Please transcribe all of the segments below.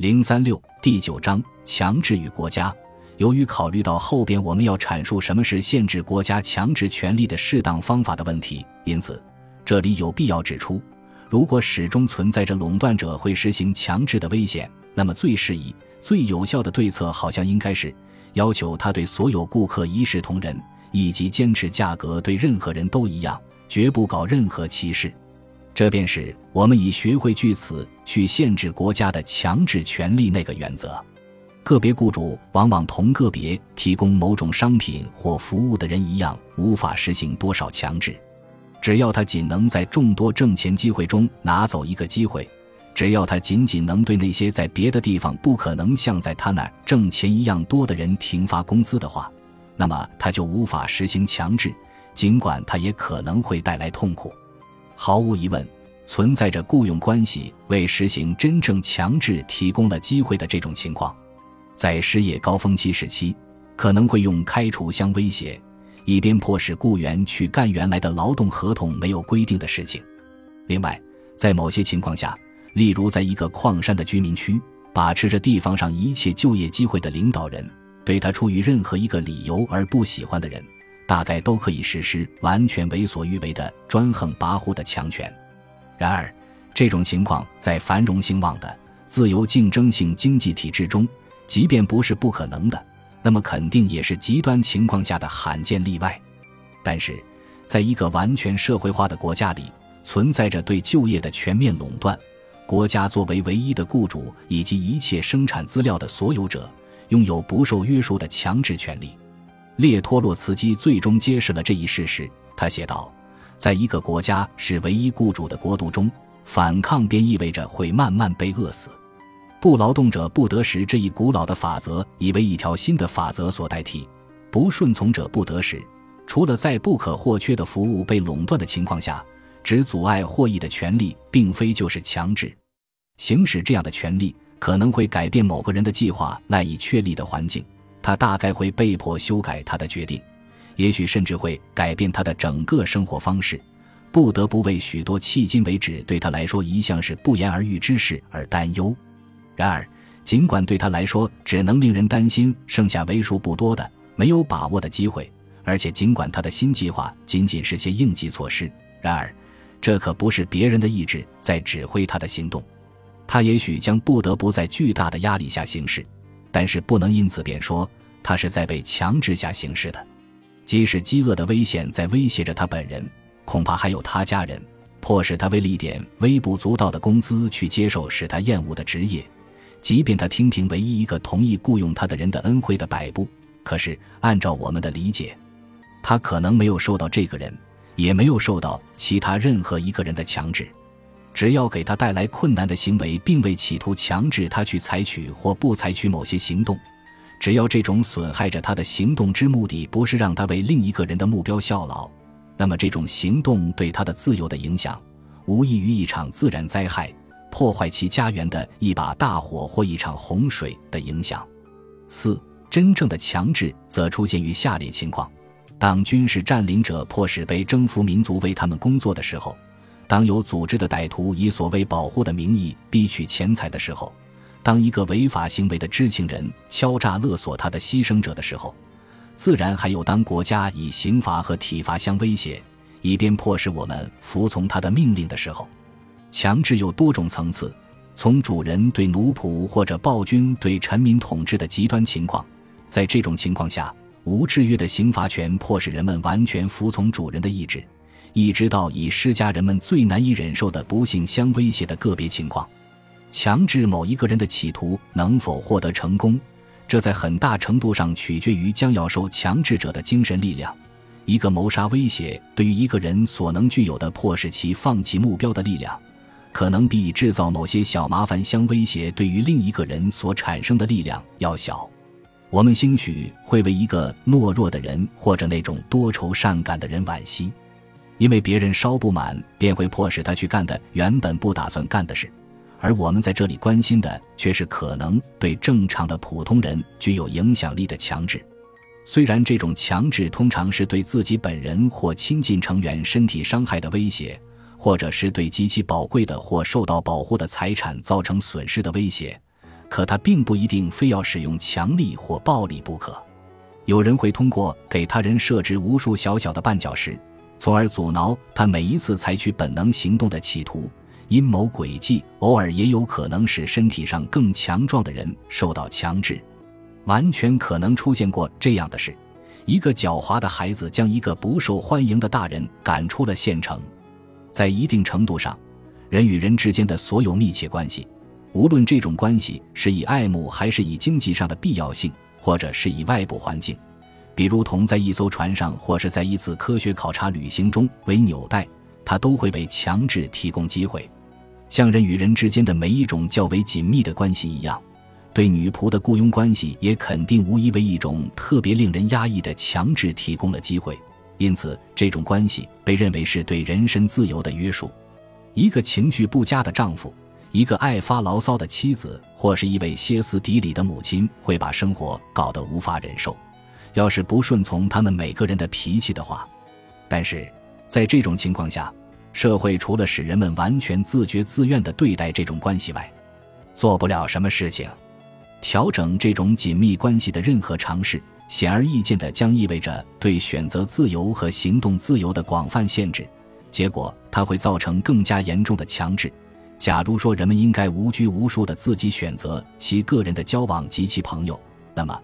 零三六第九章强制与国家。由于考虑到后边我们要阐述什么是限制国家强制权力的适当方法的问题，因此这里有必要指出：如果始终存在着垄断者会实行强制的危险，那么最适宜、最有效的对策好像应该是要求他对所有顾客一视同仁，以及坚持价格对任何人都一样，绝不搞任何歧视。这便是我们已学会据此去限制国家的强制权利那个原则。个别雇主往往同个别提供某种商品或服务的人一样，无法实行多少强制。只要他仅能在众多挣钱机会中拿走一个机会，只要他仅仅能对那些在别的地方不可能像在他那挣钱一样多的人停发工资的话，那么他就无法实行强制，尽管他也可能会带来痛苦。毫无疑问，存在着雇佣关系为实行真正强制提供了机会的这种情况，在失业高峰期时期，可能会用开除相威胁，以便迫使雇员去干原来的劳动合同没有规定的事情。另外，在某些情况下，例如在一个矿山的居民区，把持着地方上一切就业机会的领导人，对他出于任何一个理由而不喜欢的人。大概都可以实施完全为所欲为的专横跋扈的强权。然而，这种情况在繁荣兴旺的自由竞争性经济体制中，即便不是不可能的，那么肯定也是极端情况下的罕见例外。但是，在一个完全社会化的国家里，存在着对就业的全面垄断，国家作为唯一的雇主以及一切生产资料的所有者，拥有不受约束的强制权利。列托洛茨基最终揭示了这一事实。他写道：“在一个国家是唯一雇主的国度中，反抗便意味着会慢慢被饿死。不劳动者不得食这一古老的法则已为一条新的法则所代替。不顺从者不得食，除了在不可或缺的服务被垄断的情况下，只阻碍获益的权利，并非就是强制。行使这样的权利，可能会改变某个人的计划赖以确立的环境。”他大概会被迫修改他的决定，也许甚至会改变他的整个生活方式，不得不为许多迄今为止对他来说一向是不言而喻之事而担忧。然而，尽管对他来说只能令人担心剩下为数不多的没有把握的机会，而且尽管他的新计划仅仅是些应急措施，然而，这可不是别人的意志在指挥他的行动。他也许将不得不在巨大的压力下行事。但是不能因此便说他是在被强制下行事的，即使饥饿的危险在威胁着他本人，恐怕还有他家人，迫使他为了一点微不足道的工资去接受使他厌恶的职业，即便他听凭唯一一个同意雇佣他的人的恩惠的摆布。可是按照我们的理解，他可能没有受到这个人，也没有受到其他任何一个人的强制。只要给他带来困难的行为，并未企图强制他去采取或不采取某些行动，只要这种损害着他的行动之目的不是让他为另一个人的目标效劳，那么这种行动对他的自由的影响，无异于一场自然灾害破坏其家园的一把大火或一场洪水的影响。四、真正的强制则出现于下列情况：当军事占领者迫使被征服民族为他们工作的时候。当有组织的歹徒以所谓保护的名义逼取钱财的时候，当一个违法行为的知情人敲诈勒索他的牺牲者的时候，自然还有当国家以刑罚和体罚相威胁，以便迫使我们服从他的命令的时候，强制有多种层次，从主人对奴仆或者暴君对臣民统治的极端情况，在这种情况下，无制约的刑罚权迫使人们完全服从主人的意志。一直到以施加人们最难以忍受的不幸相威胁的个别情况，强制某一个人的企图能否获得成功，这在很大程度上取决于将要受强制者的精神力量。一个谋杀威胁对于一个人所能具有的迫使其放弃目标的力量，可能比制造某些小麻烦相威胁对于另一个人所产生的力量要小。我们兴许会为一个懦弱的人或者那种多愁善感的人惋惜。因为别人稍不满，便会迫使他去干的原本不打算干的事，而我们在这里关心的却是可能对正常的普通人具有影响力的强制。虽然这种强制通常是对自己本人或亲近成员身体伤害的威胁，或者是对极其宝贵的或受到保护的财产造成损失的威胁，可他并不一定非要使用强力或暴力不可。有人会通过给他人设置无数小小的绊脚石，从而阻挠他每一次采取本能行动的企图。阴谋诡计偶尔也有可能使身体上更强壮的人受到强制。完全可能出现过这样的事：一个狡猾的孩子将一个不受欢迎的大人赶出了县城。在一定程度上，人与人之间的所有密切关系，无论这种关系是以爱慕还是以经济上的必要性，或者是以外部环境，比如同在一艘船上或是在一次科学考察旅行中为纽带，它都会被强制提供机会。像人与人之间的每一种较为紧密的关系一样，对女仆的雇佣关系也肯定无疑为一种特别令人压抑的强制提供了机会。因此，这种关系被认为是对人身自由的约束。一个情绪不佳的丈夫，一个爱发牢骚的妻子，或是一位歇斯底里的母亲，会把生活搞得无法忍受。要是不顺从他们每个人的脾气的话，但是在这种情况下，社会除了使人们完全自觉自愿地对待这种关系外，做不了什么事情。调整这种紧密关系的任何尝试。显而易见的，将意味着对选择自由和行动自由的广泛限制，结果它会造成更加严重的强制。假如说人们应该无拘无束的自己选择其个人的交往及其朋友，那么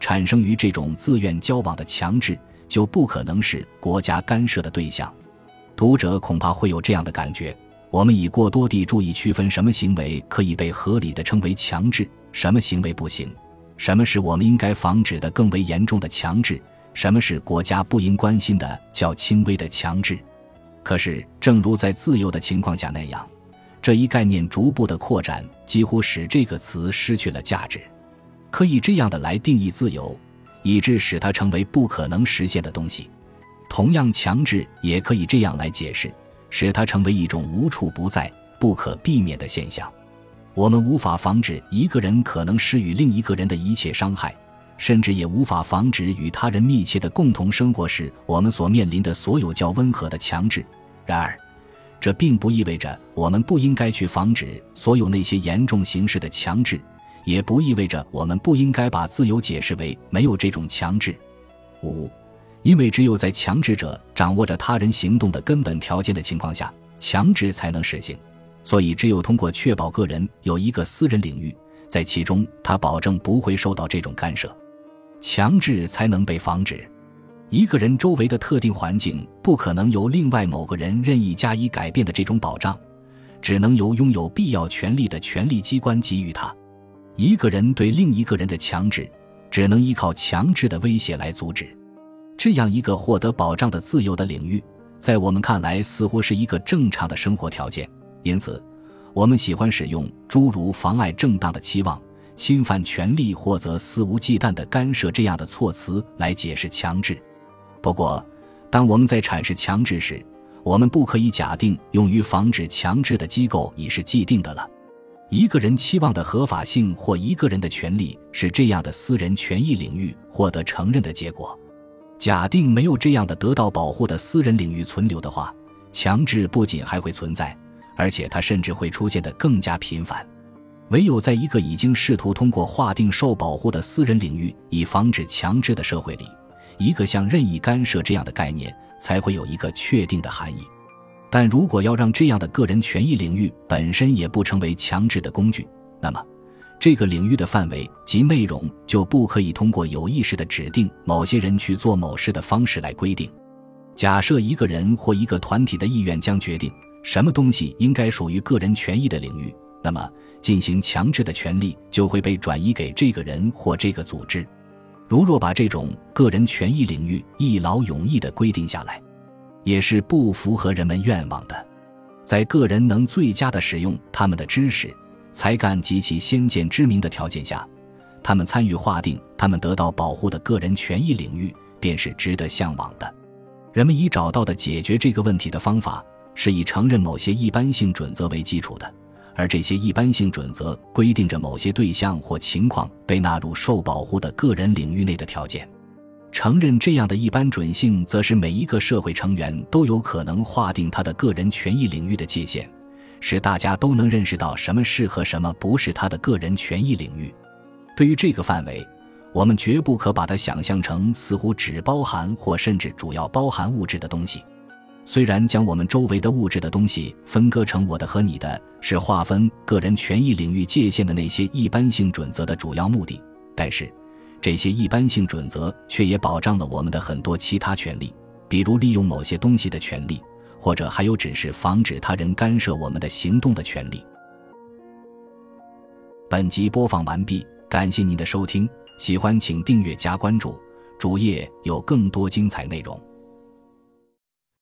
产生于这种自愿交往的强制就不可能是国家干涉的对象。读者恐怕会有这样的感觉：我们已过多地注意区分什么行为可以被合理的称为强制，什么行为不行。什么是我们应该防止的更为严重的强制？什么是国家不应关心的较轻微的强制？可是，正如在自由的情况下那样，这一概念逐步的扩展，几乎使这个词失去了价值。可以这样的来定义自由，以致使它成为不可能实现的东西。同样，强制也可以这样来解释，使它成为一种无处不在、不可避免的现象。我们无法防止一个人可能施予另一个人的一切伤害，甚至也无法防止与他人密切的共同生活时我们所面临的所有较温和的强制。然而，这并不意味着我们不应该去防止所有那些严重形式的强制，也不意味着我们不应该把自由解释为没有这种强制。五，因为只有在强制者掌握着他人行动的根本条件的情况下，强制才能实行。所以，只有通过确保个人有一个私人领域，在其中他保证不会受到这种干涉、强制，才能被防止。一个人周围的特定环境不可能由另外某个人任意加以改变的这种保障，只能由拥有必要权利的权力机关给予他。一个人对另一个人的强制，只能依靠强制的威胁来阻止。这样一个获得保障的自由的领域，在我们看来似乎是一个正常的生活条件。因此，我们喜欢使用诸如妨碍正当的期望、侵犯权利或者肆无忌惮的干涉这样的措辞来解释强制。不过，当我们在阐释强制时，我们不可以假定用于防止强制的机构已是既定的了。一个人期望的合法性或一个人的权利是这样的私人权益领域获得承认的结果。假定没有这样的得到保护的私人领域存留的话，强制不仅还会存在。而且它甚至会出现的更加频繁。唯有在一个已经试图通过划定受保护的私人领域以防止强制的社会里，一个像任意干涉这样的概念才会有一个确定的含义。但如果要让这样的个人权益领域本身也不成为强制的工具，那么这个领域的范围及内容就不可以通过有意识的指定某些人去做某事的方式来规定。假设一个人或一个团体的意愿将决定。什么东西应该属于个人权益的领域？那么，进行强制的权利就会被转移给这个人或这个组织。如若把这种个人权益领域一劳永逸地规定下来，也是不符合人们愿望的。在个人能最佳地使用他们的知识、才干及其先见之明的条件下，他们参与划定他们得到保护的个人权益领域，便是值得向往的。人们已找到的解决这个问题的方法。是以承认某些一般性准则为基础的，而这些一般性准则规定着某些对象或情况被纳入受保护的个人领域内的条件。承认这样的一般准性，则是每一个社会成员都有可能划定他的个人权益领域的界限，使大家都能认识到什么是和什么不是他的个人权益领域。对于这个范围，我们绝不可把它想象成似乎只包含或甚至主要包含物质的东西。虽然将我们周围的物质的东西分割成我的和你的，是划分个人权益领域界限的那些一般性准则的主要目的，但是这些一般性准则却也保障了我们的很多其他权利，比如利用某些东西的权利。或者还有只是防止他人干涉我们的行动的权利。本集播放完毕，感谢您的收听，喜欢请订阅加关注，主页有更多精彩内容。